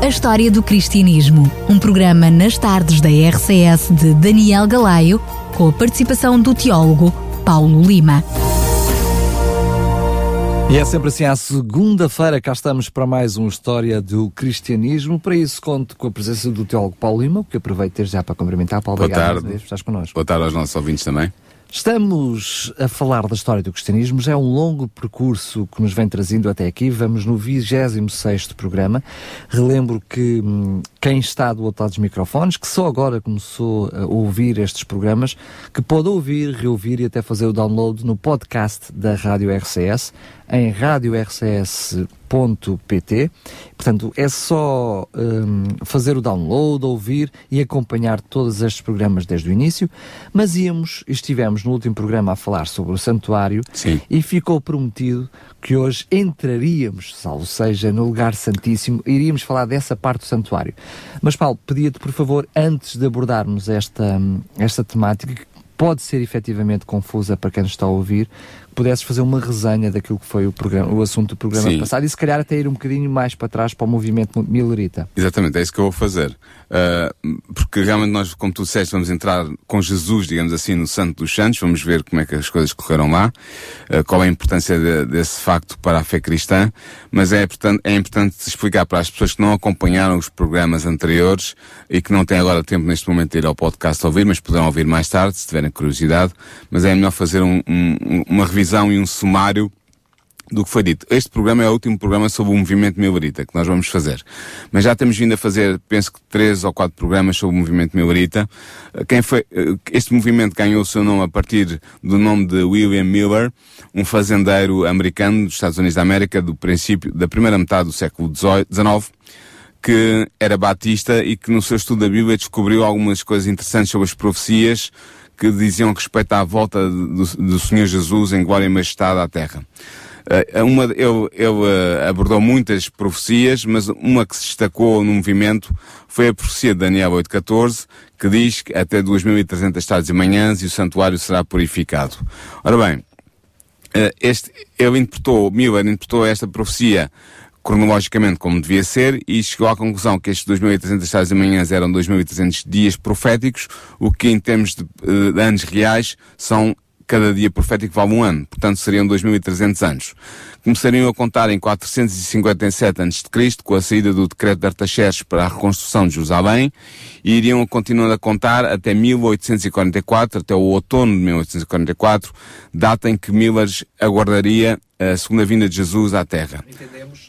A História do Cristianismo, um programa nas tardes da RCS de Daniel Galaio, com a participação do teólogo Paulo Lima. E é sempre assim, à segunda-feira cá estamos para mais uma História do Cristianismo. Para isso conto com a presença do teólogo Paulo Lima, que aproveito desde já para cumprimentar. Paulo, Boa obrigado tarde. por estás connosco. Boa tarde aos nossos ouvintes também. Estamos a falar da história do cristianismo, já é um longo percurso que nos vem trazendo até aqui, vamos no 26º programa. Relembro que hum, quem está do outro lado dos microfones, que só agora começou a ouvir estes programas, que pode ouvir, reouvir e até fazer o download no podcast da Rádio RCS, em radiorcs.pt. Portanto, é só hum, fazer o download, ouvir e acompanhar todos estes programas desde o início. Mas íamos, estivemos no último programa a falar sobre o santuário Sim. e ficou prometido que hoje entraríamos, salvo seja, no lugar santíssimo, iríamos falar dessa parte do santuário. Mas Paulo, pedia-te por favor, antes de abordarmos esta, hum, esta temática, que pode ser efetivamente confusa para quem nos está a ouvir, pudesses fazer uma resenha daquilo que foi o, programa, o assunto do programa Sim. passado e se calhar até ir um bocadinho mais para trás para o movimento Millerita. Exatamente, é isso que eu vou fazer. Uh, porque realmente nós, como tu disseste, vamos entrar com Jesus, digamos assim, no Santo dos Santos, vamos ver como é que as coisas correram lá, uh, qual é a importância de- desse facto para a fé cristã, mas é importante, é importante explicar para as pessoas que não acompanharam os programas anteriores e que não têm agora tempo neste momento de ir ao podcast ouvir, mas poderão ouvir mais tarde, se tiverem curiosidade, mas é melhor fazer um- um- uma revisão e um sumário do que foi dito. Este programa é o último programa sobre o movimento Millerita que nós vamos fazer. Mas já temos vindo a fazer, penso que três ou quatro programas sobre o movimento Millerita. Eh, Quem foi, eh, este movimento ganhou o seu nome a partir do nome de William Miller, um fazendeiro americano dos Estados Unidos da América do princípio, da primeira metade do século XIX, que era batista e que no seu estudo da Bíblia descobriu algumas coisas interessantes sobre as profecias que diziam respeito à volta do, do Senhor Jesus em glória e majestade à terra. Eh, uma, ele ele eh, abordou muitas profecias, mas uma que se destacou no movimento foi a profecia de Daniel 8.14, que diz que até 2.300 tardes e manhãs e o santuário será purificado. Ora bem, eh, este, ele interpretou, Miller interpretou esta profecia cronologicamente como devia ser e chegou à conclusão que estes 2.300 tardes e manhãs eram 2.300 dias proféticos, o que em termos de, eh, de anos reais são cada dia profético vale um ano, portanto seriam 2.300 anos. Começariam a contar em 457 a.C., com a saída do decreto de Artaxerxes para a reconstrução de Jerusalém, e iriam continuando a contar até 1844, até o outono de 1844, data em que Miller aguardaria a segunda vinda de Jesus à Terra. Entendemos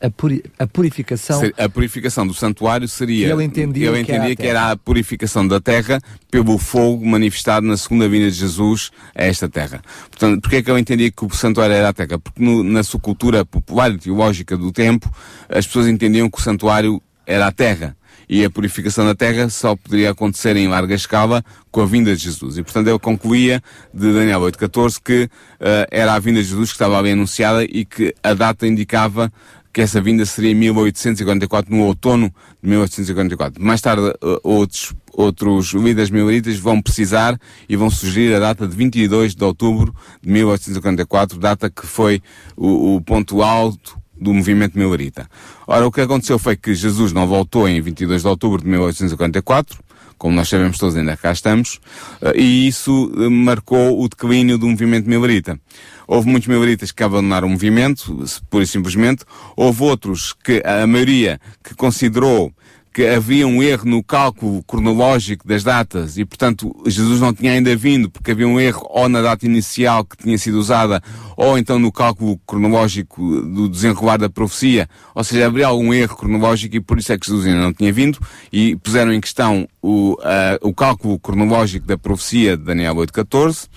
a, puri- a purificação Ser- A purificação do santuário seria. Ele entendia ele que era a entendia que era a purificação da terra pelo fogo manifestado na segunda vinda de Jesus a esta terra. Portanto, porquê é que ele entendia que o santuário era a terra? Porque no- na sua cultura popular e teológica do tempo, as pessoas entendiam que o santuário era a terra. E a purificação da terra só poderia acontecer em larga escala com a vinda de Jesus. E portanto ele concluía de Daniel 8.14 que eh, era a vinda de Jesus que estava ali anunciada e que a data indicava que essa vinda seria em 1844, no outono de 1844. Mais tarde, eh, outros, outros líderes mileritas vão precisar e vão sugerir a data de 22 de outubro de 1844, data que foi o, o ponto alto do movimento milerita. Ora, o que aconteceu foi que Jesus não voltou em 22 de outubro de 1844, como nós sabemos todos, ainda cá estamos, eh, e isso eh, marcou o declínio do movimento milerita. Houve muitos mileritas que abandonaram o movimento, pura e simplesmente. Houve outros que, a maioria, que considerou que havia um erro no cálculo cronológico das datas e, portanto, Jesus não tinha ainda vindo porque havia um erro ou na data inicial que tinha sido usada ou então no cálculo cronológico do desenrolar da profecia. Ou seja, haveria algum erro cronológico e por isso é que Jesus ainda não tinha vindo e puseram em questão o, ah, o cálculo cronológico da profecia de Daniel 8.14.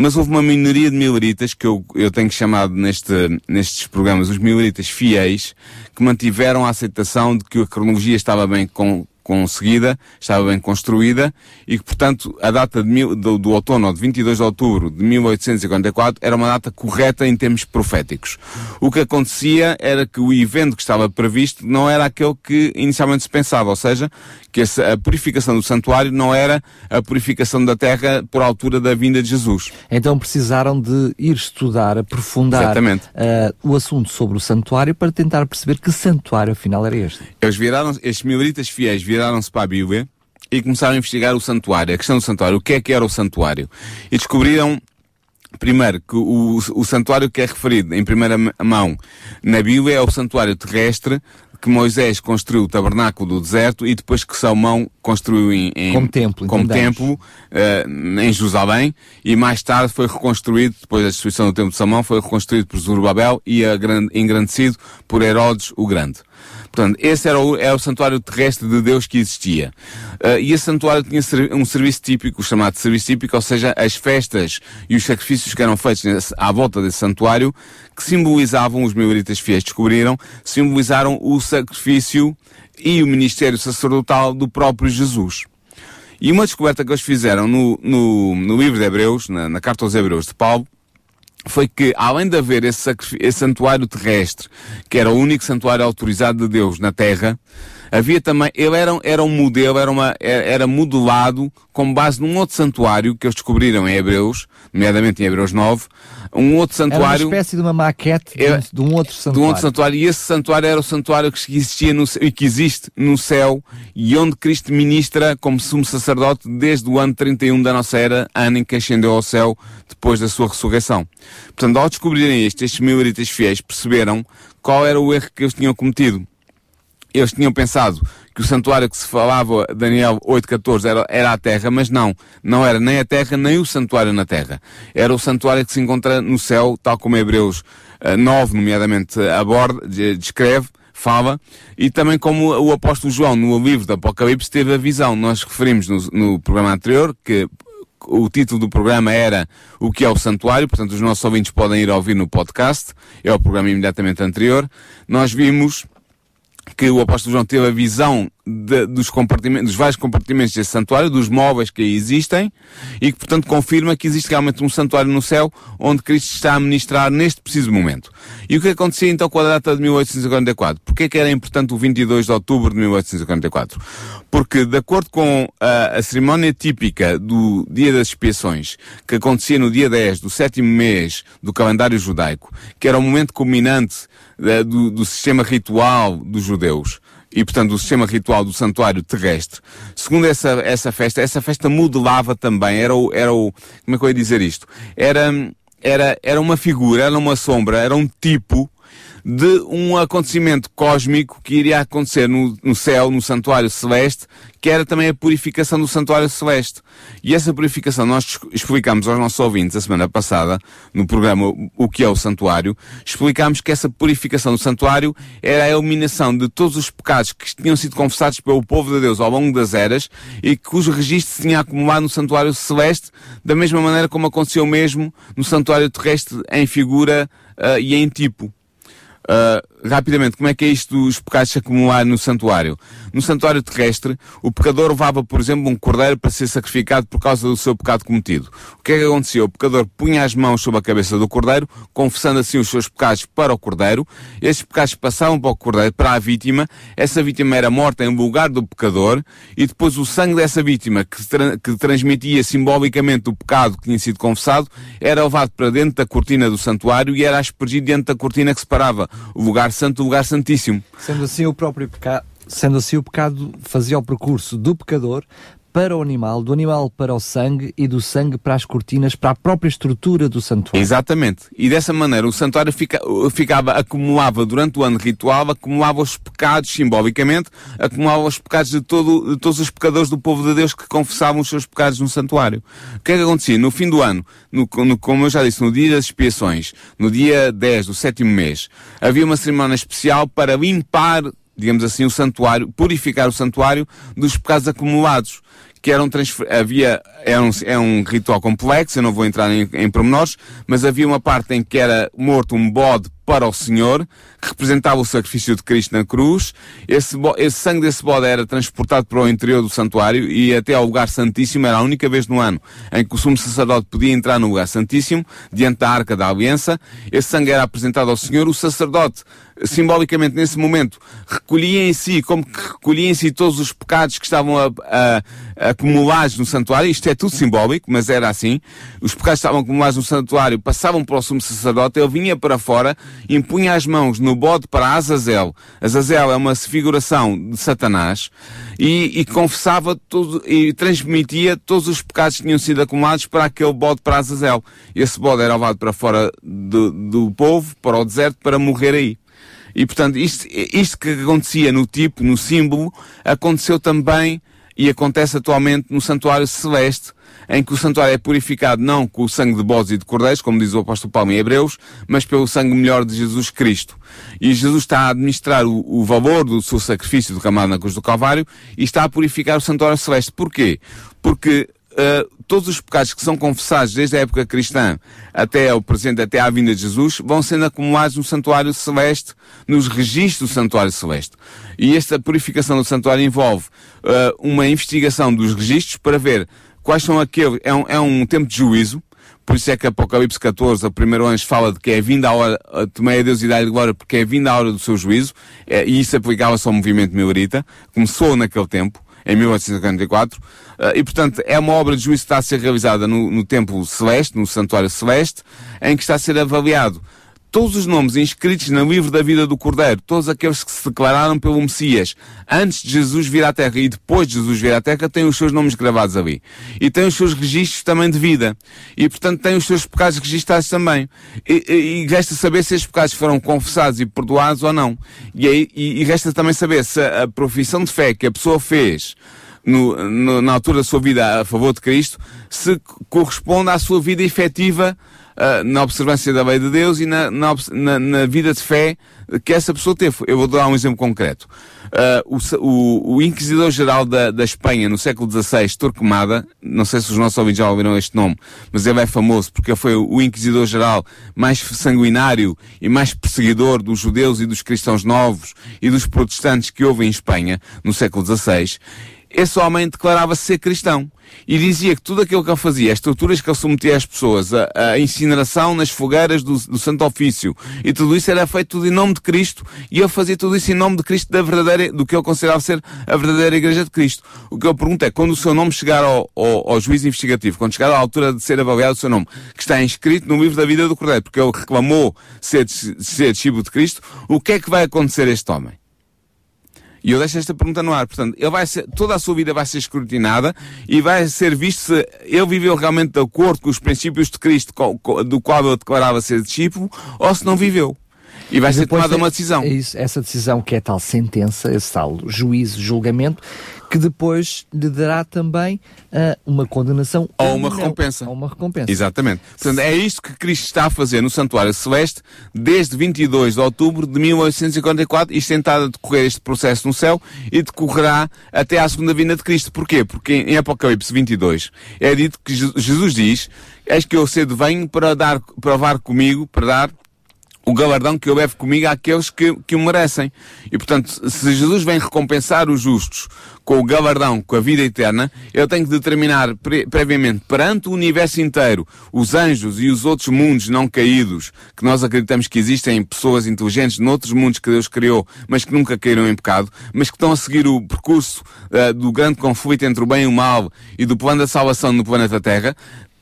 Mas houve uma minoria de mileritas, que eu, eu tenho chamado neste, nestes programas os mileritas fiéis, que mantiveram a aceitação de que a cronologia estava bem com, conseguida, estava bem construída e que, portanto, a data mil, do, do outono, de 22 de outubro de 1844, era uma data correta em termos proféticos. O que acontecia era que o evento que estava previsto não era aquele que inicialmente se pensava, ou seja, que a purificação do santuário não era a purificação da terra por altura da vinda de Jesus. Então precisaram de ir estudar, aprofundar uh, o assunto sobre o santuário para tentar perceber que santuário afinal era este. Eles viraram, estes mileritas fiéis viraram-se para a Bíblia e começaram a investigar o santuário, a questão do santuário, o que é que era o santuário. E descobriram Primeiro, que o, o santuário que é referido em primeira mão na Bíblia é o santuário terrestre que Moisés construiu o tabernáculo do deserto e depois que Salomão construiu em, em como templo, como templo uh, em Jerusalém e mais tarde foi reconstruído, depois da destruição do templo de Salomão, foi reconstruído por Zorobabel e engrandecido por Herodes o Grande. Portanto, esse era o, era o santuário terrestre de Deus que existia. Uh, e esse santuário tinha um serviço típico, chamado serviço típico, ou seja, as festas e os sacrifícios que eram feitos à volta desse santuário, que simbolizavam, os meuritas fiéis descobriram, simbolizaram o sacrifício e o ministério sacerdotal do próprio Jesus. E uma descoberta que eles fizeram no, no, no livro de Hebreus, na, na carta aos Hebreus de Paulo, foi que, além de haver esse, esse, santuário terrestre, que era o único santuário autorizado de Deus na Terra, havia também, ele era, era um modelo, era, uma, era modelado com base num outro santuário que eles descobriram em Hebreus, nomeadamente em Hebreus 9, um outro santuário. Era uma espécie de uma maquete de, um, de um outro santuário. De um outro santuário. E esse santuário era o santuário que existia no, e que existe no céu e onde Cristo ministra como sumo sacerdote desde o ano 31 da nossa era, ano em que ascendeu ao céu depois da sua ressurreição. Portanto, ao descobrirem isto, estes mileritas fiéis perceberam qual era o erro que eles tinham cometido. Eles tinham pensado que o santuário que se falava, Daniel 8.14, era, era a terra, mas não. Não era nem a terra, nem o santuário na terra. Era o santuário que se encontra no céu, tal como Hebreus uh, 9, nomeadamente, aborda, descreve, fala, e também como o apóstolo João, no livro do Apocalipse, teve a visão. Nós referimos no, no programa anterior que o título do programa era O que é o Santuário, portanto os nossos ouvintes podem ir ouvir no podcast, é o programa imediatamente anterior. Nós vimos que o apóstolo João teve a visão de, dos compartimentos, dos vários compartimentos desse santuário, dos móveis que aí existem, e que, portanto, confirma que existe realmente um santuário no céu onde Cristo está a ministrar neste preciso momento. E o que acontecia então com a data de 1844? Porquê que era importante o 22 de outubro de 1844? Porque, de acordo com a, a cerimónia típica do Dia das Expiações, que acontecia no dia 10 do sétimo mês do calendário judaico, que era o momento culminante eh, do, do sistema ritual dos judeus e, portanto, do sistema ritual do santuário terrestre. Segundo essa, essa festa, essa festa modelava também, era o, era o, como é que eu ia dizer isto? Era, era, era uma figura, era uma sombra, era um tipo de um acontecimento cósmico que iria acontecer no, no céu, no santuário celeste, que era também a purificação do santuário celeste. E essa purificação nós explicamos aos nossos ouvintes a semana passada, no programa O que é o Santuário, explicámos que essa purificação do santuário era a eliminação de todos os pecados que tinham sido confessados pelo povo de Deus ao longo das eras e cujo registro se tinha acumulado no santuário celeste, da mesma maneira como aconteceu mesmo no santuário terrestre em figura uh, e em tipo. Uh, rapidamente, como é que é isto dos pecados se acumular no santuário? No santuário terrestre, o pecador levava, por exemplo, um cordeiro para ser sacrificado por causa do seu pecado cometido. O que é que acontecia? O pecador punha as mãos sobre a cabeça do cordeiro, confessando assim os seus pecados para o cordeiro. Esses pecados passavam para o cordeiro, para a vítima. Essa vítima era morta em lugar do pecador e depois o sangue dessa vítima, que, tra que transmitia simbolicamente o pecado que tinha sido confessado, era levado para dentro da cortina do santuário e era aspergido dentro da cortina que separava o lugar santo do lugar santíssimo. Sendo assim o próprio pecado, sendo assim o pecado fazia o percurso do pecador para o animal, do animal para o sangue e do sangue para as cortinas, para a própria estrutura do santuário. Exatamente. E dessa maneira o santuário fica, ficava, acumulava durante o ano ritual, acumulava os pecados simbolicamente, acumulava os pecados de, todo, de todos os pecadores do povo de Deus que confessavam os seus pecados no santuário. O que é que acontecia? No fim do ano, no, no, como eu já disse, no dia das expiações, no dia 10 do sétimo mês, havia uma cerimónia especial para limpar digamos assim, o santuário, purificar o santuário dos pecados acumulados que eram havia, é um, é um ritual complexo, eu não vou entrar em, em pormenores, mas havia uma parte em que era morto um bode para o Senhor, que representava o sacrifício de Cristo na cruz. Esse, esse sangue desse bode era transportado para o interior do santuário e até ao lugar santíssimo. Era a única vez no ano em que o sumo sacerdote podia entrar no lugar santíssimo, diante da arca da aliança. Esse sangue era apresentado ao Senhor. O sacerdote simbolicamente nesse momento recolhia em si, como que recolhia em si todos os pecados que estavam a, a, a acumulados no santuário, isto é tudo simbólico, mas era assim, os pecados estavam acumulados no santuário, passavam para o sumo sacerdote, ele vinha para fora, impunha as mãos no bode para Azazel, Azazel é uma figuração de Satanás, e, e confessava tudo, e transmitia todos os pecados que tinham sido acumulados para aquele bode para Azazel. Esse bode era levado para fora do, do povo, para o deserto, para morrer aí. E portanto, isto, isto que acontecia no tipo, no símbolo, aconteceu também e acontece atualmente no santuário celeste, em que o santuário é purificado não com o sangue de bodes e de cordeiros, como diz o apóstolo Paulo em Hebreus, mas pelo sangue melhor de Jesus Cristo. E Jesus está a administrar o, o valor do seu sacrifício derramado na cruz do Calvário e está a purificar o santuário celeste. Porquê? Porque uh, todos os pecados que são confessados desde a época cristã até ao presente, até à vinda de Jesus, vão sendo acumulados no santuário celeste, nos registros do santuário celeste. E esta purificação do santuário envolve uh, uma investigação dos registros para ver quais são aqueles, é um, é um tempo de juízo, por isso é que Apocalipse 14, o primeiro anjo fala de que é vinda a hora, tomei a Deus e dá glória, porque é vinda a hora do seu juízo, é, e isso aplicava-se ao movimento milerita, começou naquele tempo, em 1854, uh, e portanto é uma obra de juízo que está a ser realizada no, no templo celeste, no santuário celeste, em que está a ser avaliado todos os nomes inscritos no livro da vida do Cordeiro, todos aqueles que se declararam pelo Messias antes de Jesus vir à Terra e depois de Jesus vir à Terra, têm os seus nomes gravados ali. E têm os seus registros também de vida. E, portanto, têm os seus pecados registados também. E, e, e resta saber se esses pecados foram confessados e perdoados ou não. E, aí, e, e resta também saber se a, a profissão de fé que a pessoa fez no, no, na altura da sua vida a favor de Cristo, se corresponde à sua vida efetiva uh, na observância da lei de Deus e na, na, na, vida de fé que essa pessoa teve. Eu vou dar um exemplo concreto. Uh, o, o, o Inquisidor-Geral da, da Espanha, no século XVI, Torquemada, não sei se os nossos ouvintes já ouviram este nome, mas ele é famoso porque foi o Inquisidor-Geral mais sanguinário e mais perseguidor dos judeus e dos cristãos novos e dos protestantes que houve em Espanha, no século XVI esse homem declarava-se ser cristão e dizia que tudo aquilo que ele fazia, as torturas que ele submetia às pessoas, a, a incineração nas fogueiras do, do, Santo Ofício, e tudo isso era feito tudo em nome de Cristo, e ele fazia tudo isso em nome de Cristo, da verdadeira, do que ele considerava ser a verdadeira Igreja de Cristo. O que eu pergunto é, quando o seu nome chegar ao, ao, ao juízo investigativo, quando chegar à altura de ser avaliado o seu nome, que está inscrito no livro da vida do Cordeiro, porque ele reclamou ser, ser discípulo de Cristo, o que é que vai acontecer a este homem? E eu deixo esta pergunta no ar. Portanto, ele vai ser, toda a sua vida vai ser escrutinada e vai ser visto se ele viveu realmente de acordo com os princípios de Cristo, do qual ele declarava ser discípulo, ou se não viveu. E vai ser tomada uma decisão. É isso, essa decisão que é tal sentença, esse tal juízo, julgamento, que depois lhe dará também uh, uma condenação ou uma recompensa. Ou uma recompensa. Exatamente. Portanto, é isto que Cristo está a fazer no Santuário Celeste desde 22 de outubro de 1844. Isto tentado a decorrer este processo no céu e decorrerá até à segunda vinda de Cristo. Porquê? Porque em Apocalipse 22 é dito que Jesus diz: Eis que eu cedo venho para dar, provar comigo, para dar o galardão que eu levo comigo àqueles que, que o merecem. E portanto, se Jesus vem recompensar os justos com o galardão, com a vida eterna, eu tenho que determinar pre previamente perante o universo inteiro, os anjos e os outros mundos não caídos, que nós acreditamos que existem pessoas inteligentes noutros mundos que Deus criou, mas que nunca caíram em pecado, mas que estão a seguir o percurso uh, do grande conflito entre o bem e o mal e do plano da salvação no planeta Terra,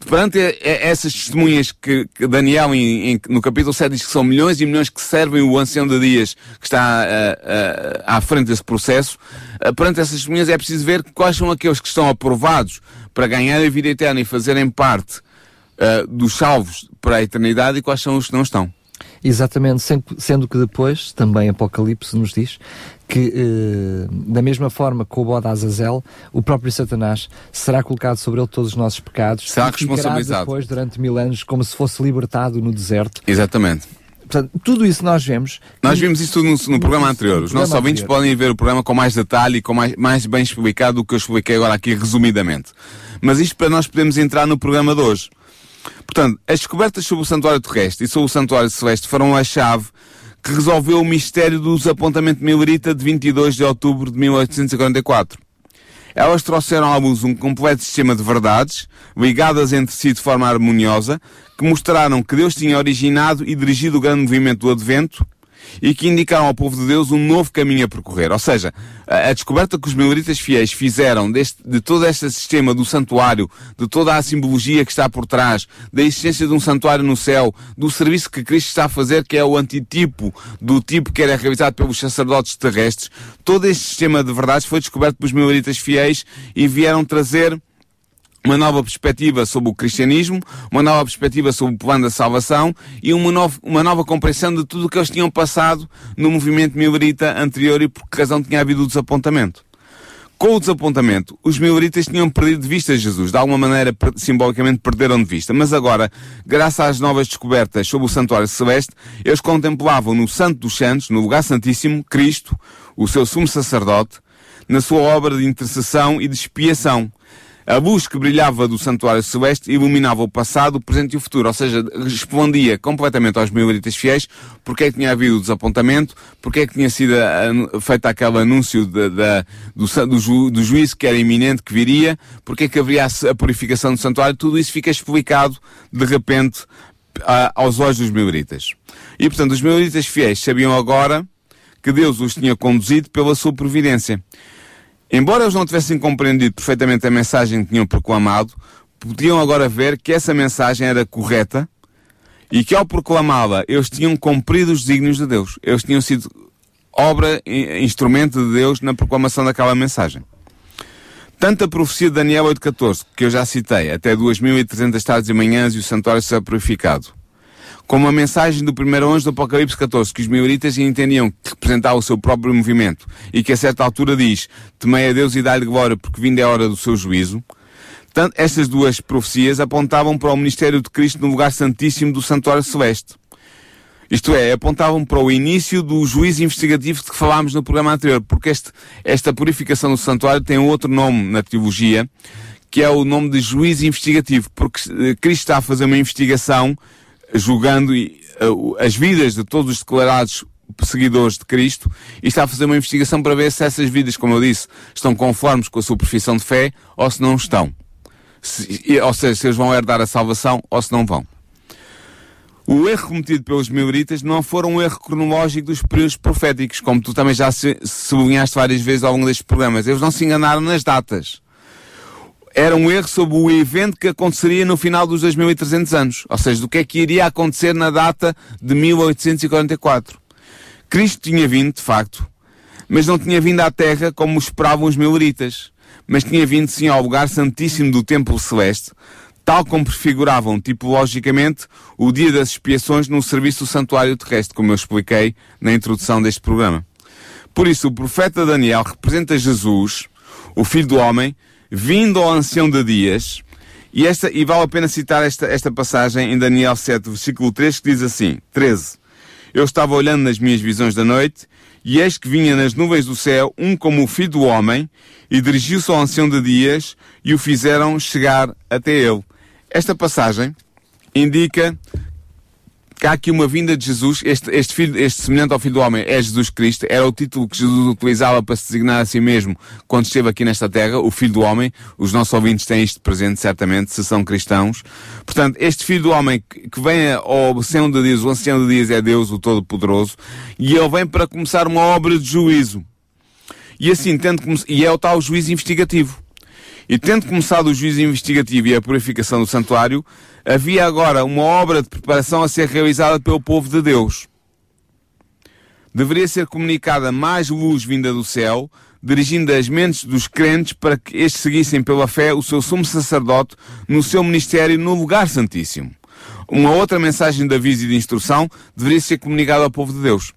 perante essas testemunhas que, Daniel em, em, no capítulo 7 diz que são milhões e milhões que servem o ancião de dias que está uh, uh, à frente desse processo, uh, perante essas testemunhas é preciso ver quais são aqueles que estão aprovados para ganhar a vida eterna e fazerem parte dos salvos para a eternidade e quais são os que não estão. Exatamente, sendo que depois, também Apocalipse nos diz que, eh, da mesma forma que o bode Azazel, o próprio Satanás será colocado sobre ele todos os nossos pecados. Será responsabilizado. depois, durante mil anos, como se fosse libertado no deserto. Exatamente. Portanto, tudo isso nós vemos. Nós vimos isso no, no, programa anterior. Os nossos ouvintes podem ver o programa com mais detalhe e com mais, mais bem explicado do que eu expliquei agora aqui resumidamente. Mas isto para nós podermos entrar no programa de hoje. Portanto, as descobertas sobre o santuário terrestre e sobre o santuário celeste foram a chave que resolveu o mistério do desapontamento milerita de 22 de outubro de 1844. Elas trouxeram à luz um completo sistema de verdades, ligadas entre si de forma harmoniosa, que mostraram que Deus tinha originado e dirigido o grande movimento do Advento e que indicaram ao povo de Deus um novo caminho a percorrer. Ou seja, a, a descoberta que os mileritas fiéis fizeram deste, de todo este sistema do santuário, de toda a simbologia que está por trás, da existência de um santuário no céu, do serviço que Cristo está a fazer, que é o antitipo do tipo que era realizado pelos sacerdotes terrestres, todo este sistema de verdades foi descoberto pelos mileritas fiéis e vieram trazer uma nova perspectiva sobre o cristianismo, uma nova perspectiva sobre o plano da salvação e uma, nova, uma nova compreensão de tudo o que eles tinham passado no movimento milerita anterior e por que razão tinha havido o desapontamento. Com o desapontamento, os mileritas tinham perdido de vista Jesus, de alguma maneira simbolicamente perderam de vista, mas agora, graças às novas descobertas sobre o santuário celeste, eles contemplavam no Santo dos Santos, no lugar santíssimo, Cristo, o seu sumo sacerdote, na sua obra de intercessão e de expiação, a luz que brilhava do santuário celeste iluminava o passado, o presente e o futuro, ou seja, respondia completamente aos mileritas fiéis porque é que tinha havido o desapontamento, porque é que tinha sido feito aquele anúncio de, de, do, do, ju, do, juízo que era iminente, que viria, porque é que haveria a, purificação do santuário, tudo isso fica explicado de repente a, aos olhos dos mileritas. E portanto, os mileritas fiéis sabiam agora que Deus os tinha conduzido pela sua providência. Embora eles não tivessem compreendido perfeitamente a mensagem que tinham proclamado, podiam agora ver que essa mensagem era correta e que ao proclamá-la eles tinham cumprido os desígnios de Deus. Eles tinham sido obra, instrumento de Deus na proclamação daquela mensagem. Tanto a profecia de Daniel 8.14, que eu já citei, até 2.300 tardes e manhãs e o santuário será purificado, como a mensagem do primeiro anjo do Apocalipse 14, que os mioritas entendiam que representava o seu próprio movimento e que a certa altura diz, temei a Deus e dá-lhe glória porque vindo é a hora do seu juízo. Tanto, estas duas profecias apontavam para o ministério de Cristo no lugar santíssimo do santuário celeste. Isto é, apontavam para o início do juízo investigativo de que falámos no programa anterior, porque este, esta purificação do santuário tem outro nome na teologia, que é o nome de juízo investigativo, porque eh, Cristo está a fazer uma investigação julgando uh, as vidas de todos os declarados seguidores de Cristo e está a fazer uma investigação para ver se essas vidas, como eu disse, estão conformes com a sua profissão de fé ou se não estão. Se, ou seja, se eles vão herdar a salvação ou se não vão. O erro cometido pelos mileritas não foi um erro cronológico dos períodos proféticos, como tu também já sublinhaste várias vezes ao longo destes programas. Eles não se enganaram nas datas era um erro sobre o evento que aconteceria no final dos 2300 anos, ou seja, do que é que iria acontecer na data de 1844. Cristo tinha vindo, de facto, mas não tinha vindo à Terra como esperavam os mileritas, mas tinha vindo sim ao lugar santíssimo do Templo Celeste, tal como prefiguravam tipologicamente o dia das expiações no serviço do santuário terrestre, como eu expliquei na introdução deste programa. Por isso, o profeta Daniel representa Jesus, o Filho do Homem, vindo ao ancião de dias, e, esta, e vale a pena citar esta, esta passagem em Daniel 7, versículo 3, que diz assim, 13. Eu estava olhando nas minhas visões da noite, e eis que vinha nas nuvens do céu um como o filho do homem, e dirigiu-se ao ancião de dias, e o fizeram chegar até ele. Esta passagem indica que há aqui uma vinda de Jesus, este, este filho, este semelhante ao filho do homem é Jesus Cristo, era o título que Jesus utilizava para se designar a si mesmo quando esteve aqui nesta terra, o filho do homem, os nossos ouvintes têm isto presente certamente, se são cristãos. Portanto, este filho do homem que vem ao ancião de dias, o ancião de dias é Deus, o Todo-Poderoso, e ele vem para começar uma obra de juízo. E assim, tendo, e é o tal juízo investigativo. E tendo começado o juízo investigativo e a purificação do santuário, havia agora uma obra de preparação a ser realizada pelo povo de Deus. Deveria ser comunicada mais luz vinda do céu, dirigindo as mentes dos crentes para que estes seguissem pela fé o seu sumo sacerdote no seu ministério no lugar santíssimo. Uma outra mensagem de aviso e de instrução deveria ser comunicada ao povo de Deus.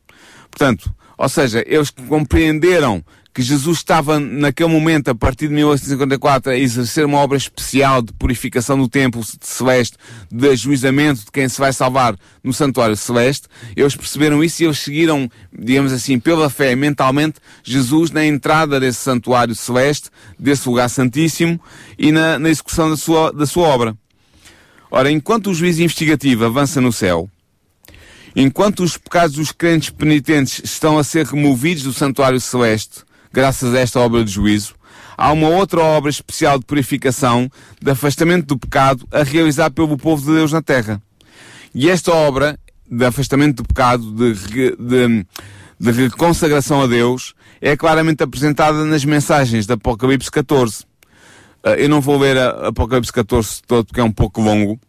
Portanto, ou seja, eles compreenderam que Jesus estava naquele momento, a partir de 1854, a exercer uma obra especial de purificação do templo celeste, de ajuizamento de quem se vai salvar no santuário celeste. Eles perceberam isso e eles seguiram, digamos assim, pela fé, mentalmente, Jesus na entrada desse santuário celeste, desse lugar santíssimo e na, na execução da sua, da sua obra. Ora, enquanto o juízo investigativo avança no céu, enquanto os pecados dos crentes penitentes estão a ser removidos do santuário celeste, graças a esta obra de juízo, há uma outra obra especial de purificação, de afastamento do pecado, a realizar pelo povo de Deus na terra. E esta obra de afastamento do pecado, de, de, de reconsagração a Deus, é claramente apresentada nas mensagens de Apocalipse 14. Ah, eu não vou ler Apocalipse 14 todo porque é um pouco longo,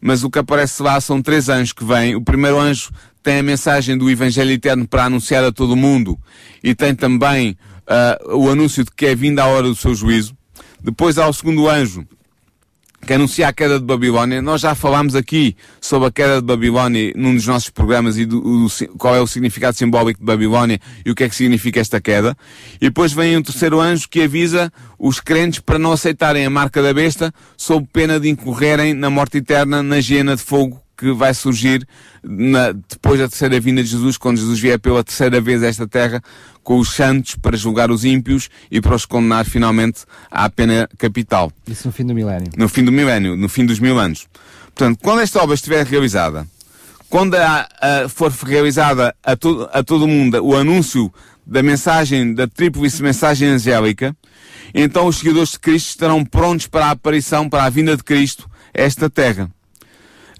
mas o que aparece lá são três anjos que vêm. O primeiro anjo tem a mensagem do Evangelho Eterno para anunciar a todo mundo e tem também uh, o anúncio de que é vinda a hora do seu juízo. Depois há o segundo anjo que anuncia a queda de Babilónia. Nós já falámos aqui sobre a queda de Babilónia num dos nossos programas e do, qual é o significado simbólico de Babilónia e o que é que significa esta queda. E depois vem um terceiro anjo que avisa os crentes para não aceitarem a marca da besta sob pena de incorrerem na morte eterna na hiena de fogo que vai surgir na, depois da terceira vinda de Jesus, quando Jesus vier pela terceira vez a esta terra, com os santos para julgar os ímpios e para os condenar finalmente à pena capital. Isso no fim do milénio. No fim do milénio, no fim dos mil anos. Portanto, quando esta obra estiver realizada, quando a, a, for realizada a, to, a todo o mundo o anúncio da mensagem, da tríplice mensagem angélica, então os seguidores de Cristo estarão prontos para a aparição, para a vinda de Cristo a esta terra.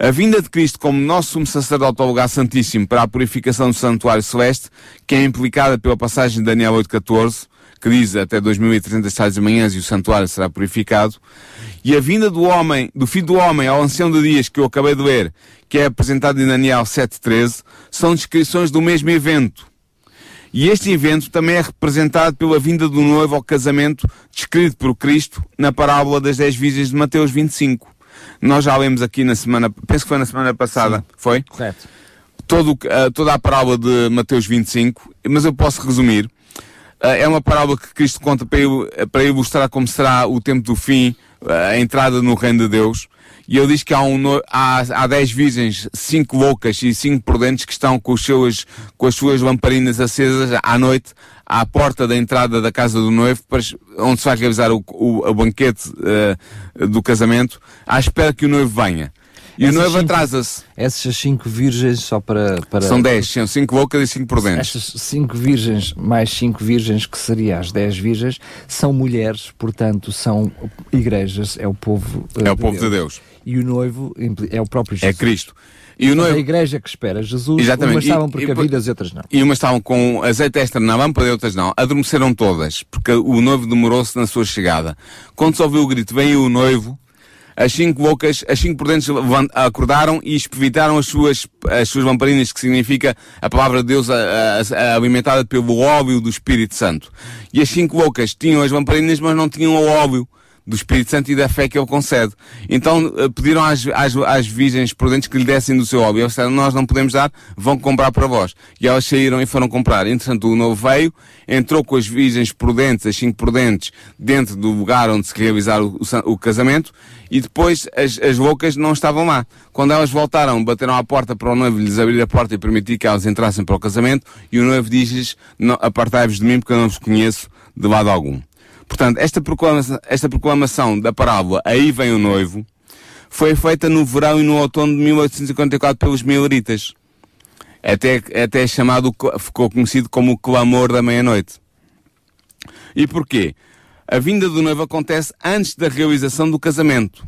A vinda de Cristo como nosso sumo sacerdote ao lugar santíssimo para a purificação do santuário celeste, que é implicada pela passagem de Daniel 8.14, que diz até 2300 tais de manhãs e o santuário será purificado, e a vinda do homem, do filho do homem ao ancião de dias que eu acabei de ler, que é apresentado em Daniel 7.13, são descrições do mesmo evento. E este evento também é representado pela vinda do noivo ao casamento descrito por Cristo na parábola das dez virgens de Mateus 25. Nós já lemos aqui na semana, penso que foi na semana passada, Sim. foi? Correto. Todo, uh, toda a parábola de Mateus 25, mas eu posso resumir. Uh, é uma parábola que Cristo conta para, para ilustrar como será o tempo do fim, uh, a entrada no reino de Deus. E ele diz que há, um, há, há dez virgens, cinco loucas e cinco prudentes que estão com, seus, com as suas lamparinas acesas à noite à porta da entrada da casa do noivo, onde se vai realizar o, o, o banquete uh, do casamento, à espera que o noivo venha. E essas o noivo atrasa-se. Essas cinco virgens, só para, para. São dez, são cinco loucas e cinco prudentes. Essas cinco virgens, mais cinco virgens, que seria as dez virgens, são mulheres, portanto, são igrejas, é o povo. Uh, é o povo Deus. de Deus. E o noivo é o próprio Jesus. É Cristo. E o. A igreja que espera Jesus, Exatamente. umas estavam precavidas e, e, e outras não. E umas estavam com azeite extra na lâmpada e outras não. Adormeceram todas, porque o noivo demorou-se na sua chegada. Quando se ouviu o grito, vem o noivo, as cinco bocas, as cinco prudentes acordaram e espevitaram as suas, as suas lamparinas, que significa a palavra de Deus a, a, a, alimentada pelo óleo do Espírito Santo. E as cinco bocas tinham as lamparinas, mas não tinham o óleo do Espírito Santo e da fé que ele concede. Então eh, pediram às, às, às virgens prudentes que lhe dessem do seu. E eles disseram, nós não podemos dar, vão comprar para vós. E elas saíram e foram comprar. Entretanto, o novo veio, entrou com as virgens prudentes, as cinco prudentes, dentro do lugar onde se realizar o, o, o casamento, e depois as, as loucas não estavam lá. Quando elas voltaram, bateram à porta para o noivo lhes abrir a porta e permitir que elas entrassem para o casamento, e o noivo diz-lhes, apartai-vos de mim porque eu não vos conheço de lado algum. Portanto, esta proclamação, esta proclamação da parábola Aí vem o noivo foi feita no verão e no outono de 1854 pelos mileritas. Até, até chamado, ficou conhecido como o clamor da meia-noite. E porquê? A vinda do noivo acontece antes da realização do casamento.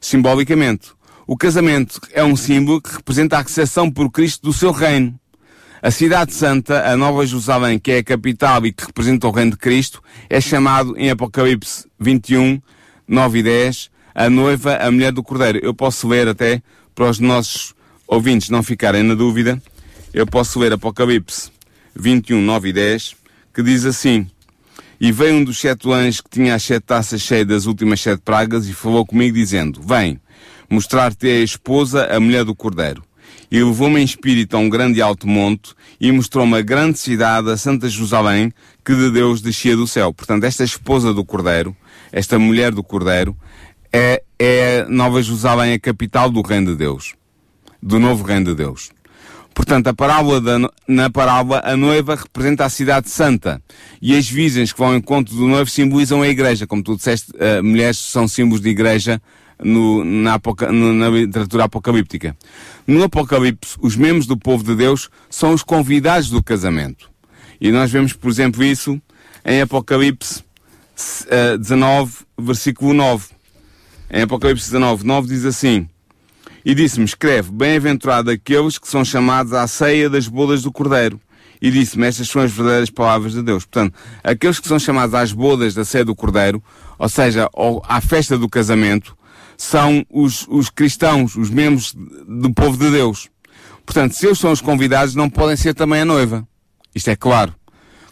Simbolicamente. O casamento é um símbolo que representa a acessão por Cristo do seu reino. A cidade santa, a Nova Jerusalém, que é a capital e que representa o reino de Cristo, é chamado em Apocalipse 21, 9 e 10, a noiva, a mulher do Cordeiro. Eu posso ler até, para os nossos ouvintes não ficarem na dúvida, eu posso ler Apocalipse 21, 9 e 10, que diz assim, E veio um dos sete anjos que tinha as sete taças cheias das últimas sete pragas e falou comigo dizendo, Vem, mostrar-te a esposa, a mulher do Cordeiro e levou-me em espírito a um grande alto monte e mostrou-me a grande cidade, a Santa Jerusalém, que de Deus descia do céu. Portanto, esta esposa do Cordeiro, esta mulher do Cordeiro, é, é Nova Jerusalém, a capital do Reino de Deus. Do novo Reino de Deus. Portanto, a parábola da, na parábola, a noiva representa a cidade santa. E as virgens que vão ao encontro do noivo simbolizam a igreja. Como tu disseste, uh, mulheres são símbolos de igreja no, na, na literatura apocalíptica. No Apocalipse, os membros do povo de Deus são os convidados do casamento. E nós vemos, por exemplo, isso em Apocalipse uh, 19, versículo 9. Em Apocalipse 19, 9 diz assim: E disse-me: Escreve, bem-aventurado aqueles que são chamados à ceia das bodas do Cordeiro. E disse-me: Estas são as verdadeiras palavras de Deus. Portanto, aqueles que são chamados às bodas da ceia do Cordeiro, ou seja, à festa do casamento, são os, os cristãos, os membros do povo de Deus. Portanto, se eles são os convidados, não podem ser também a noiva. Isto é claro.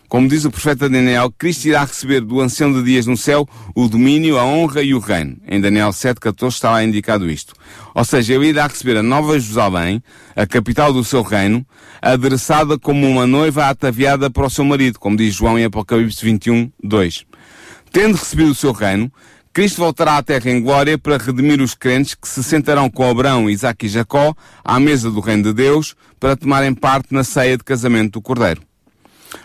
Como diz o profeta Daniel, Cristo irá receber do ancião de dias no céu o domínio, a honra e o reino. Em Daniel 7,14 está lá indicado isto. Ou seja, ele irá receber a Nova Jerusalém, a capital do seu reino, adereçada como uma noiva ataviada para o seu marido, como diz João em Apocalipse 21, 2. Tendo recebido o seu reino, Cristo voltará à terra em glória para redimir os crentes que se sentarão com Abraão, Isaac e Jacó à mesa do reino de Deus para tomarem parte na ceia de casamento do Cordeiro.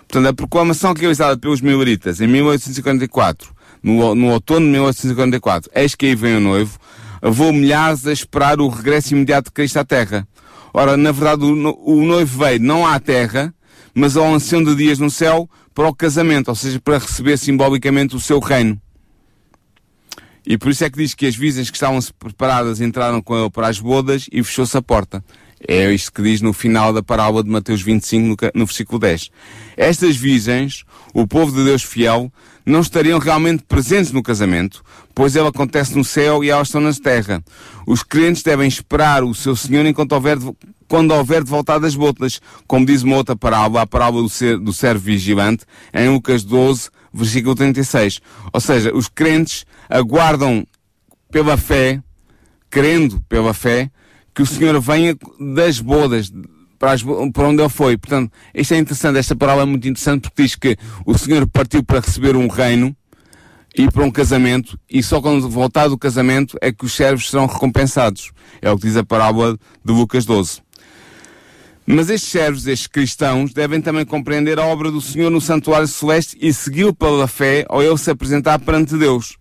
Portanto, a proclamação realizada pelos mileritas em 1854, no, no outono de 1854, eis que aí vem o noivo, levou milhares a esperar o regresso imediato de Cristo à terra. Ora, na verdade, o, noivo veio não à terra, mas ao ancião de dias no céu para o casamento, ou seja, para receber simbolicamente o seu reino. E por isso é que diz que as virgens que estavam preparadas entraram com ele para as bodas e fechou-se a porta. É isto que diz no final da parábola de Mateus 25, no, no versículo 10. Estas virgens, o povo de Deus fiel, não estariam realmente presentes no casamento, pois ele acontece no céu e elas estão na terra. Os crentes devem esperar o seu Senhor enquanto houver de, quando houver de voltar das botas, como diz uma outra parábola, a parábola do, ser, do servo vigilante, em Lucas 12, versículo 36. Ou seja, os crentes aguardam pela fé, crendo pela fé, que o Senhor venha das bodas para, as, para onde ele foi. Portanto, isto é interessante, esta parábola é muito interessante porque diz que o Senhor partiu para receber um reino e para um casamento, e só quando voltar do casamento é que os servos serão recompensados. É o que diz a parábola de Lucas 12. Mas estes servos, estes cristãos, devem também compreender a obra do Senhor no santuário celeste e segui-lo pela fé ao ele se apresentar perante Deus.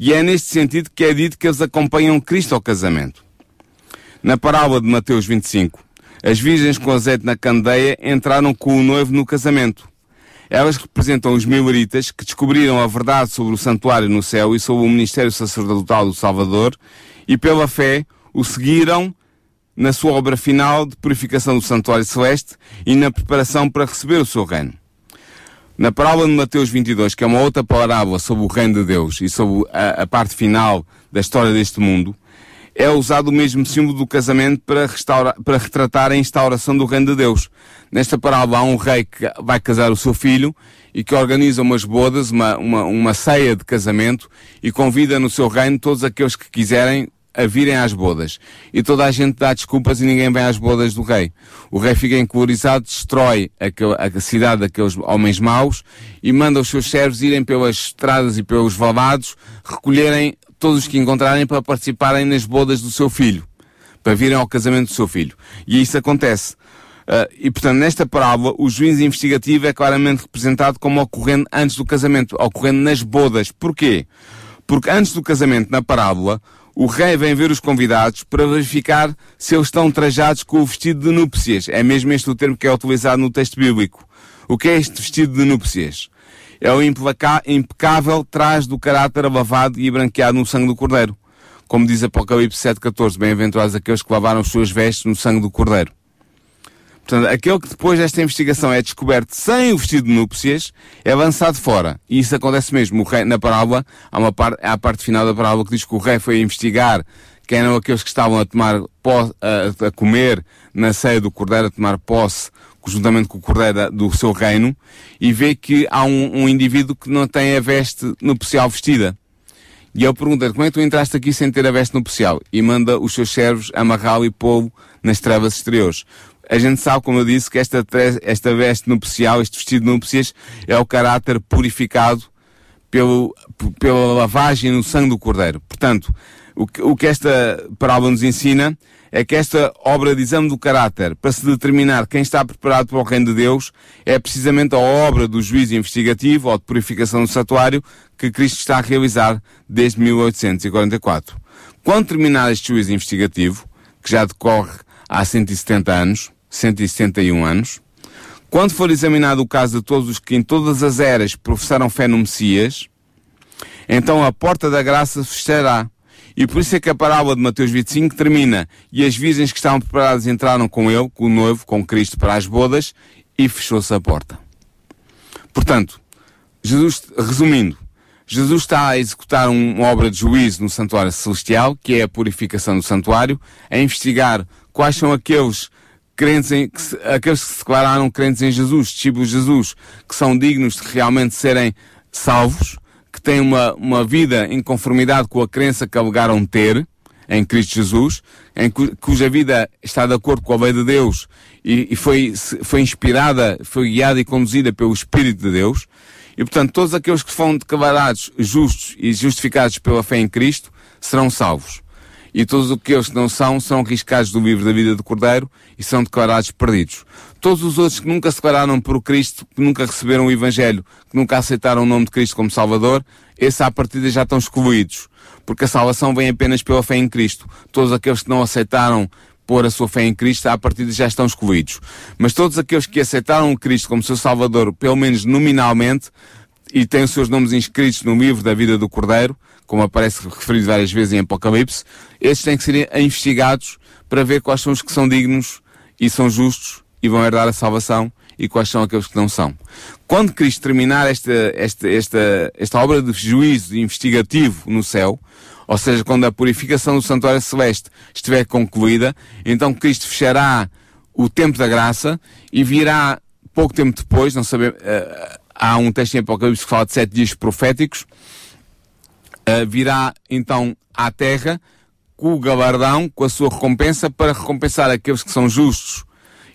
E é neste sentido que é dito que eles acompanham Cristo ao casamento. Na parábola de Mateus 25, as virgens com azeite na candeia entraram com o noivo no casamento. Elas representam os mileritas que descobriram a verdade sobre o santuário no céu e sobre o ministério sacerdotal do Salvador e pela fé o seguiram na sua obra final de purificação do santuário celeste e na preparação para receber o seu reino. Na parábola de Mateus 22, que é uma outra parábola sobre o reino de Deus e sobre a, a parte final da história deste mundo, é usado o mesmo símbolo do casamento para, para retratar a instauração do reino de Deus. Nesta parábola há um rei que vai casar o seu filho e que organiza umas bodas, uma, uma, uma ceia de casamento e convida no seu reino todos aqueles que quiserem a virem às bodas. E toda a gente dá desculpas e ninguém vem às bodas do rei. O rei fica encolorizado, destrói a, cidade daqueles homens maus e manda os seus servos irem pelas estradas e pelos valados, recolherem todos os que encontrarem para participarem nas bodas do seu filho. Para virem ao casamento do seu filho. E isso acontece. Uh, e portanto, nesta parábola, o juiz investigativo é claramente representado como ocorrendo antes do casamento, ocorrendo nas bodas. Porquê? Porque antes do casamento, na parábola, o rei vem ver os convidados para verificar se eles estão trajados com o vestido de núpcias. É mesmo este o termo que é utilizado no texto bíblico. O que é este vestido de núpcias? É o impecável traje do caráter lavado e branqueado no sangue do Cordeiro. Como diz Apocalipse 7,14, bem-aventurados aqueles que lavaram as suas vestes no sangue do Cordeiro. Portanto, aquele que depois desta investigação é descoberto sem o vestido de núpcias é lançado fora. E isso acontece mesmo. O rei, na parábola, há, uma parte, há a parte final da parábola que diz que o rei foi investigar quem eram aqueles que estavam a tomar posse, a, a comer na ceia do cordeiro, a tomar posse juntamente com o cordeiro do seu reino, e vê que há um, um indivíduo que não tem a veste nupcial vestida. E ele pergunta como é que tu entraste aqui sem ter a veste nupcial? E manda os seus servos amarrá-lo e pô-lo nas trevas exteriores a gente sabe, como eu disse, que esta, esta veste nupcial, este vestido de núpcias, é o caráter purificado pelo, pela lavagem no sangue do Cordeiro. Portanto, o que, o que esta parábola nos ensina é que esta obra de exame do caráter, para se determinar quem está preparado para o reino de Deus, é precisamente a obra do juízo investigativo ou de purificação do santuário que Cristo está a realizar desde 1844. Quando terminar este juízo investigativo, que já decorre há 170 anos, 171 anos, quando for examinado o caso de todos os que em todas as eras professaram fé no Messias, então a porta da graça fechará. E por isso é que a parábola de Mateus 25 termina, e as virgens que estavam preparadas entraram com ele, com o noivo, com Cristo para as bodas, e fechou-se a porta. Portanto, Jesus, resumindo, Jesus está a executar uma obra de juízo no santuário celestial, que é a purificação do santuário, a investigar quais são aqueles crentes em, que se, aqueles que se declararam crentes em Jesus, discípulos de Jesus, que são dignos de realmente serem salvos, que têm uma, uma vida em conformidade com a crença que alegaram ter em Cristo Jesus, em cu, cuja vida está de acordo com a lei de Deus e, e foi, foi inspirada, foi guiada e conduzida pelo Espírito de Deus, e portanto todos aqueles que foram declarados justos e justificados pela fé em Cristo serão salvos. E todos aqueles que não são, serão riscados do livro da vida do Cordeiro e serão declarados perdidos. Todos os outros que nunca se declararam por Cristo, que nunca receberam o Evangelho, que nunca aceitaram o nome de Cristo como Salvador, esses à partida já estão excluídos. Porque a salvação vem apenas pela fé em Cristo. Todos aqueles que não aceitaram pôr a sua fé em Cristo, à partida já estão excluídos. Mas todos aqueles que aceitaram o Cristo como seu Salvador, pelo menos nominalmente, e têm os seus nomes inscritos no livro da vida do Cordeiro, como aparece referido várias vezes em Apocalipse, esses têm que ser investigados para ver quais são os que são dignos e são justos e vão herdar a salvação e quais são aqueles que não são. Quando Cristo terminar esta, esta, esta, esta obra de juízo investigativo no céu, ou seja, quando a purificação do santuário celeste estiver concluída, então Cristo fechará o tempo da graça e virá pouco tempo depois, não sabemos, uh, há um texto em Apocalipse que fala de sete dias proféticos, virá então à terra com o galardão, com a sua recompensa, para recompensar aqueles que são justos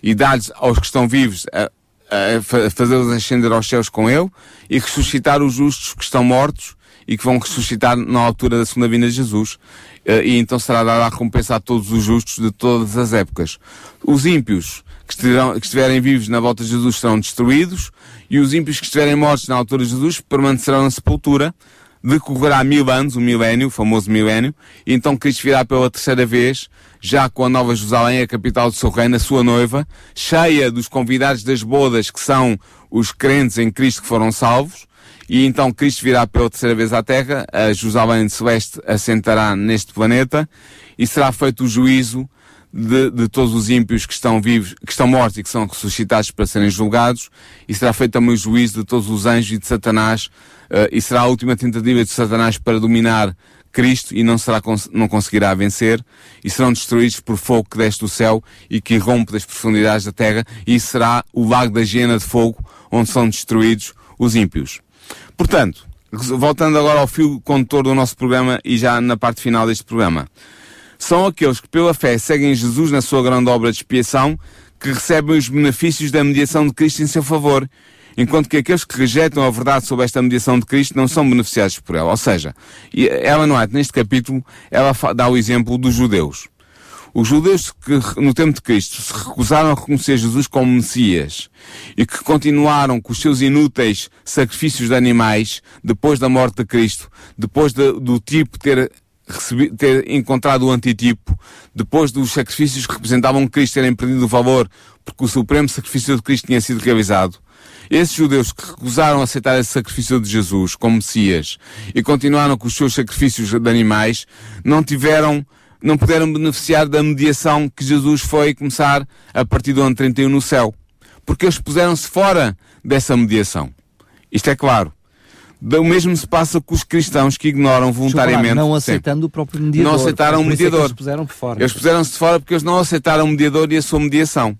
e dar-lhes aos que estão vivos a, a fazê-los ascender aos céus com ele e ressuscitar os justos que estão mortos e que vão ressuscitar na altura da segunda vinda de Jesus. Eh, e então será dada a recompensa a todos os justos de todas as épocas. Os ímpios que, estiverem, que estiverem vivos na volta de Jesus serão destruídos e os ímpios que estiverem mortos na altura de Jesus permanecerão na sepultura. Decorrerá mil anos, o milénio, o famoso milénio, e então Cristo virá pela terceira vez, já com a Nova Jerusalém, a capital do seu reino, a sua noiva, cheia dos convidados das bodas, que são os crentes em Cristo que foram salvos, e então Cristo virá pela terceira vez à Terra, a Jerusalém Celeste assentará neste planeta e será feito o juízo de, de, todos os ímpios que estão vivos, que estão mortos e que são ressuscitados para serem julgados, e será feito também o juízo de todos os anjos e de Satanás, uh, e será a última tentativa de Satanás para dominar Cristo e não, será, não conseguirá vencer, e serão destruídos por fogo que desce do céu e que irrompe das profundidades da terra, e será o lago da hiena de fogo onde são destruídos os ímpios. Portanto, voltando agora ao fio condutor do nosso programa e já na parte final deste programa. São aqueles que pela fé seguem Jesus na sua grande obra de expiação que recebem os benefícios da mediação de Cristo em seu favor, enquanto que aqueles que rejeitam a verdade sobre esta mediação de Cristo não são beneficiados por ela. Ou seja, Ellen White, neste capítulo, ela dá o exemplo dos judeus. Os judeus que, no tempo de Cristo, se recusaram a reconhecer Jesus como Messias e que continuaram com os seus inúteis sacrifícios de animais depois da morte de Cristo, depois de, do tipo ter recebido, ter encontrado o antitipo, depois dos sacrifícios que representavam Cristo terem perdido o valor porque o supremo sacrifício de Cristo tinha sido realizado, esses judeus que recusaram aceitar esse sacrifício de Jesus como Messias e continuaram com os seus sacrifícios de animais, não tiveram não puderam beneficiar da mediação que Jesus foi começar a partir do ano 31 no céu. Porque eles puseram-se fora dessa mediação. Isto é claro. O mesmo se passa com os cristãos que ignoram voluntariamente. Não aceitando o próprio mediador. Não aceitaram o é mediador. É eles puseram por fora. Eles puseram-se de fora porque eles não aceitaram o mediador e a sua mediação.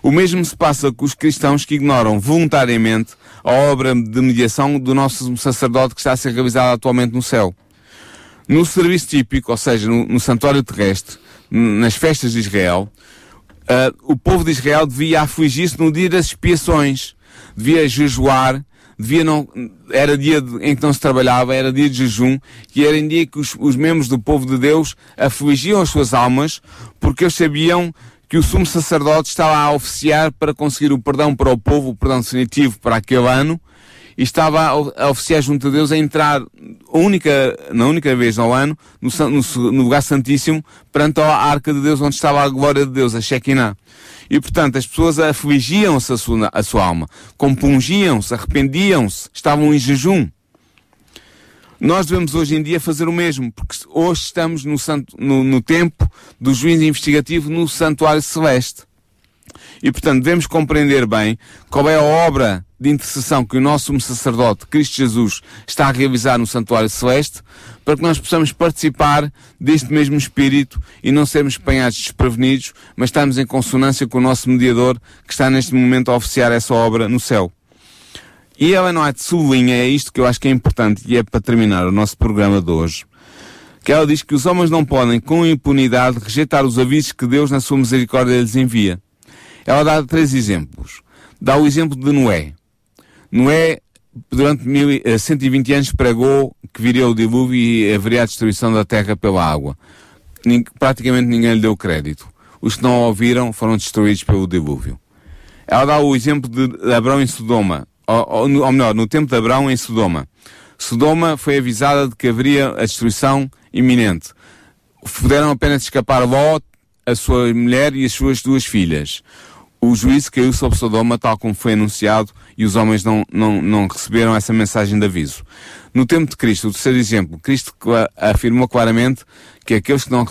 O mesmo se passa com os cristãos que ignoram voluntariamente a obra de mediação do nosso sacerdote que está a ser realizada atualmente no céu. No serviço típico, ou seja, no, no santuário terrestre, nas festas de Israel, uh, o povo de Israel devia afligir-se no dia das expiações, devia jejuar, devia não, era dia de, em que não se trabalhava, era dia de jejum, e era em dia que os, os membros do povo de Deus afligiam as suas almas, porque eles sabiam que o sumo sacerdote estava a oficiar para conseguir o perdão para o povo, o perdão definitivo para aquele ano, e estava a, oficiar junto a Deus a entrar única, na única vez ao ano no, no, no lugar santíssimo perante a arca de Deus onde estava a glória de Deus, a Shekinah. E portanto as pessoas afligiam-se a sua, a sua alma, compungiam-se, arrependiam-se, estavam em jejum. Nós devemos hoje em dia fazer o mesmo, porque hoje estamos no, santo, no, no tempo do juízo investigativo no santuário celeste. E, portanto, devemos compreender bem qual é a obra de intercessão que o nosso sacerdote, Cristo Jesus, está a realizar no Santuário Celeste, para que nós possamos participar deste mesmo espírito e não sermos apanhados desprevenidos, mas estamos em consonância com o nosso mediador, que está neste momento a oficiar essa obra no céu. E é de sublinha, é isto que eu acho que é importante, e é para terminar o nosso programa de hoje, que ela diz que os homens não podem, com impunidade, rejeitar os avisos que Deus, na sua misericórdia, lhes envia. Ela dá três exemplos. Dá o exemplo de Noé. Noé, durante mil, 120 eh, anos, pregou que viria o dilúvio e haveria a destruição da terra pela água. Praticamente ninguém lhe deu crédito. Os que não ouviram foram destruídos pelo dilúvio. Ela dá o exemplo de Abraão em Sodoma, ou, ou, ou melhor, no tempo de Abraão em Sodoma. Sodoma foi avisada de que haveria a destruição iminente. Puderam apenas escapar Ló, a sua mulher e as suas duas filhas o juízo caiu sobre Sodoma, tal como foi anunciado, e os homens não, não, não receberam essa mensagem de aviso. No tempo de Cristo, o terceiro exemplo, Cristo afirmou claramente que aqueles que não,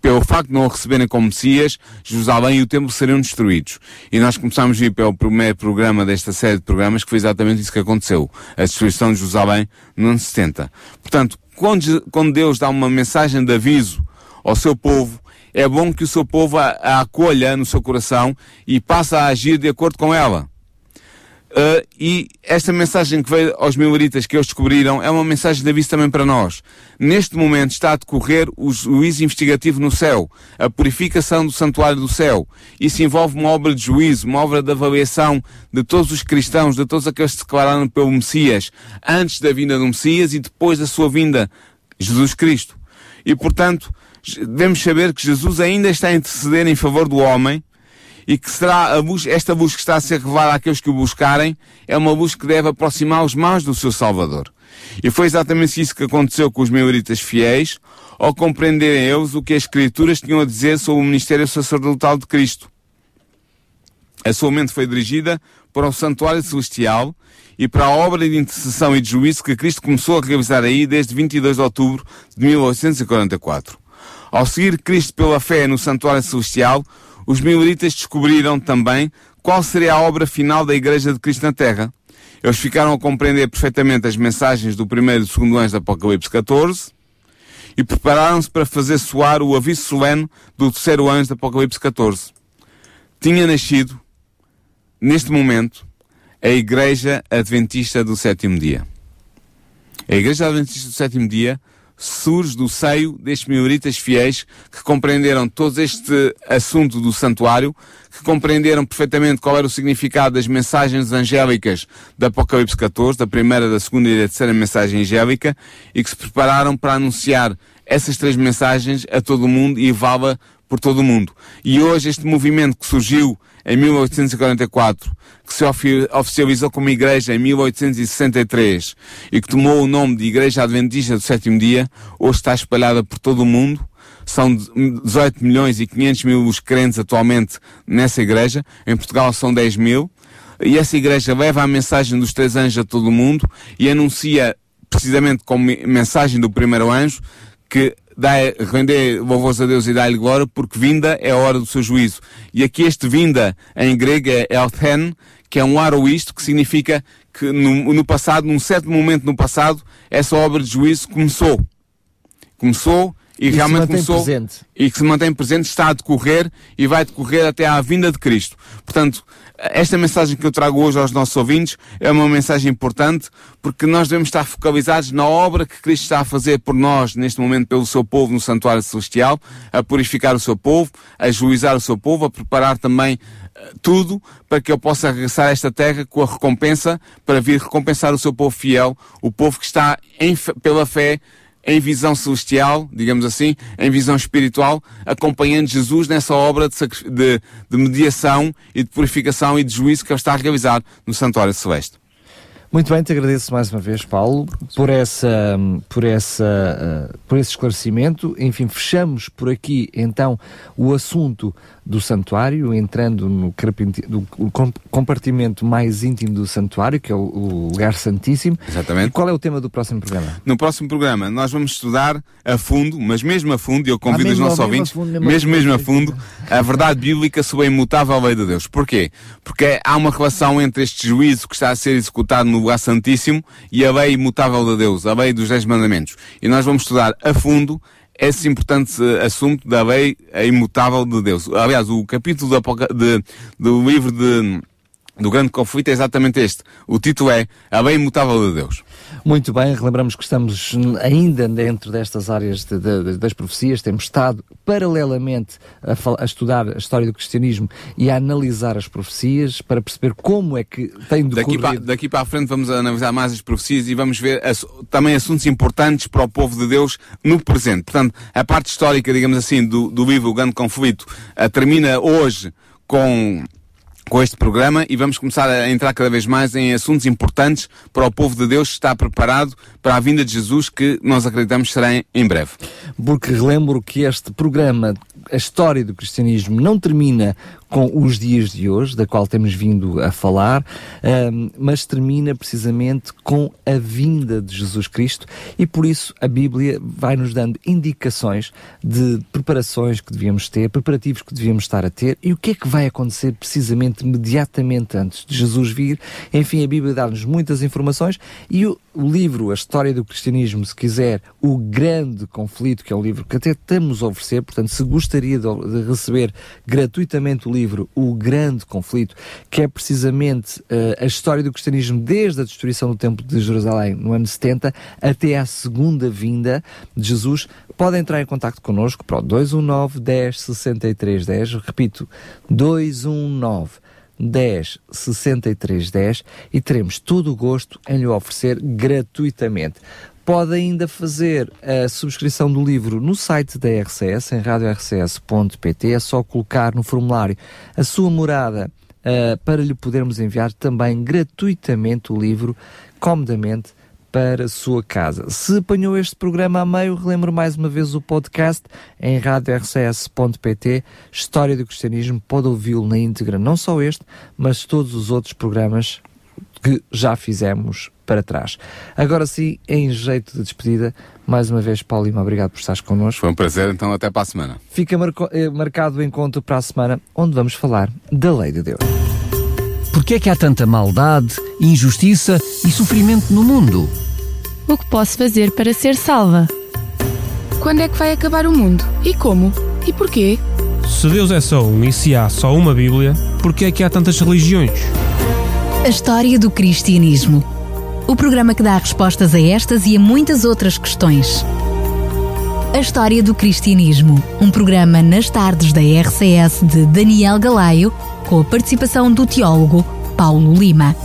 pelo facto de não receberem como Messias, Jerusalém e o templo seriam destruídos. E nós começámos a ir pelo primeiro programa desta série de programas, que foi exatamente isso que aconteceu. A destruição de Jerusalém no ano 70. Portanto, quando Deus dá uma mensagem de aviso ao seu povo, é bom que o seu povo a, a acolha no seu coração e passe a agir de acordo com ela. Uh, e esta mensagem que veio aos mileritas que eles descobriram é uma mensagem de aviso também para nós. Neste momento está a decorrer o juízo investigativo no céu, a purificação do santuário do céu. Isso envolve uma obra de juízo, uma obra de avaliação de todos os cristãos, de todos aqueles que se declararam pelo Messias, antes da vinda do Messias e depois da sua vinda, Jesus Cristo. E portanto, devemos saber que Jesus ainda está a interceder em favor do homem e que será busca, esta busca que está a ser revelada àqueles que o buscarem é uma busca que deve aproximá-los mais do seu Salvador. E foi exatamente isso que aconteceu com os maioritas fiéis, ao compreenderem eles o que as Escrituras tinham a dizer sobre o ministério sacerdotal de Cristo. A sua mente foi dirigida para o santuário celestial e para a obra de intercessão e de juízo que Cristo começou a realizar aí desde 22 de outubro de 1844. Ao seguir Cristo pela fé no santuário celestial, os mileritas descobriram também qual seria a obra final da Igreja de Cristo na Terra. Eles ficaram a compreender perfeitamente as mensagens do primeiro e do segundo anjo do Apocalipse 14 e prepararam-se para fazer soar o aviso solene do terceiro anjo do Apocalipse 14. Tinha nascido, neste momento, a Igreja Adventista do Sétimo Dia. A Igreja Adventista do Sétimo Dia surge do seio destes minoritas fiéis que compreenderam todo este assunto do santuário, que compreenderam perfeitamente qual era o significado das mensagens angélicas do Apocalipse 14, da primeira, da segunda e da terceira mensagem angélica, e que se prepararam para anunciar essas três mensagens a todo o mundo e levá-la por todo o mundo. E hoje este movimento que surgiu em 1844, que se oficializou como igreja em 1863 e que tomou o nome de Igreja Adventista do Sétimo Dia, hoje está espalhada por todo o mundo. São 18 milhões e 500 mil os crentes atualmente nessa igreja. Em Portugal são 10 mil. E essa igreja leva a mensagem dos três anjos a todo o mundo e anuncia, precisamente como mensagem do primeiro anjo, que dá, render louvores a Deus e dá-lhe glória, porque vinda é a hora do seu juízo. E aqui este vinda, em grego, é elthen, que é um aroísto, que significa que no, no passado, num certo momento no passado, essa obra de juízo começou. Começou e, e realmente começou presente. e que se mantém presente, está a decorrer e vai decorrer até à vinda de Cristo. Portanto, esta mensagem que eu trago hoje aos nossos ouvintes é uma mensagem importante porque nós devemos estar focalizados na obra que Cristo está a fazer por nós neste momento pelo seu povo no santuário celestial, a purificar o seu povo, a juizar o seu povo, a preparar também uh, tudo para que eu possa regressar a esta terra com a recompensa para vir recompensar o seu povo fiel, o povo que está em, pela fé em visão celestial, digamos assim, em visão espiritual, acompanhando Jesus nessa obra de, de, de mediação e de purificação e de juízo que ele está a realizar no Santuário Celeste. Muito bem, te agradeço mais uma vez, Paulo, por essa, por essa, uh, por esse esclarecimento. Enfim, fechamos por aqui então o assunto do santuário, entrando no compartimento mais íntimo do santuário, que é o, lugar santíssimo. Exatamente. E qual é o tema do próximo programa? No próximo programa nós vamos estudar a fundo, mas mesmo a fundo, e eu convido ah, os nossos ouvintes, mesmo, mesmo, mesmo a fundo, a verdade bíblica sobre a imutável lei de Deus. Porquê? Porque há uma relação entre este juízo que está a ser executado no lugar santíssimo e a lei imutável de Deus, a lei dos Dez Mandamentos. E nós vamos estudar a fundo esse importante eh, assunto da lei imutável de Deus. Aliás, o capítulo de, de, do livro de, do grande conflito é exatamente este. O título é A Lei Imutável de Deus. Muito bem, relembramos que estamos ainda dentro destas áreas de, de, das profecias, temos estado paralelamente a, a, estudar a história do cristianismo e a analisar as profecias para perceber como é que tem decorrido... Daqui para, daqui para a frente vamos analisar mais as profecias e vamos ver as, também assuntos importantes para o povo de Deus no presente. Portanto, a parte histórica, digamos assim, do, do livro O Grande Conflito uh, termina hoje com com este programa e vamos começar a entrar cada vez mais em assuntos importantes para o povo de Deus que está preparado para a vinda de Jesus que nós acreditamos será em breve. Porque relembro que este programa a história do cristianismo não termina com os dias de hoje, da qual temos vindo a falar, um, mas termina precisamente com a vinda de Jesus Cristo e por isso a Bíblia vai nos dando indicações de preparações que devíamos ter, preparativos que devíamos estar a ter e o que é que vai acontecer precisamente imediatamente antes de Jesus vir. Enfim, a Bíblia dá-nos muitas informações e o, livro A História do Cristianismo, se quiser, o grande conflito, que é um livro que até estamos a oferecer, portanto, se gostaria gostaria de, receber gratuitamente o livro O Grande Conflito, que é precisamente uh, a história do cristianismo desde a destruição do Templo de Jerusalém no ano 70 até à segunda vinda de Jesus, podem entrar em contato connosco para o 219 10 63 10, repito, 219 10 63 10 e teremos todo o gosto em lhe oferecer gratuitamente. Pode ainda fazer a subscrição do livro no site da RCS, em radiorcs.pt. É só colocar no formulário a sua morada uh, para lhe podermos enviar também gratuitamente o livro, comodamente, para a sua casa. Se apanhou este programa a meio, relembro mais uma vez o podcast em radiorcs.pt, História do Cristianismo, pode ouvi-lo na íntegra, não só este, mas todos os outros programas que já fizemos para trás. Agora sim, em jeito de despedida, mais uma vez, Paulo Lima, obrigado por estares connosco. Foi um prazer, então até para a semana. Fica marco, eh, marcado o encontro para a semana, onde vamos falar da lei de Deus. Porquê é que há tanta maldade, injustiça e sofrimento no mundo? O que posso fazer para ser salva? Quando é que vai acabar o mundo? E como? E porquê? Se Deus é só um e se há só uma Bíblia, porquê é que há tantas religiões? A história do cristianismo. O programa que dá respostas a estas e a muitas outras questões. A história do cristianismo. Um programa nas tardes da RCS de Daniel Galaio, com a participação do teólogo Paulo Lima.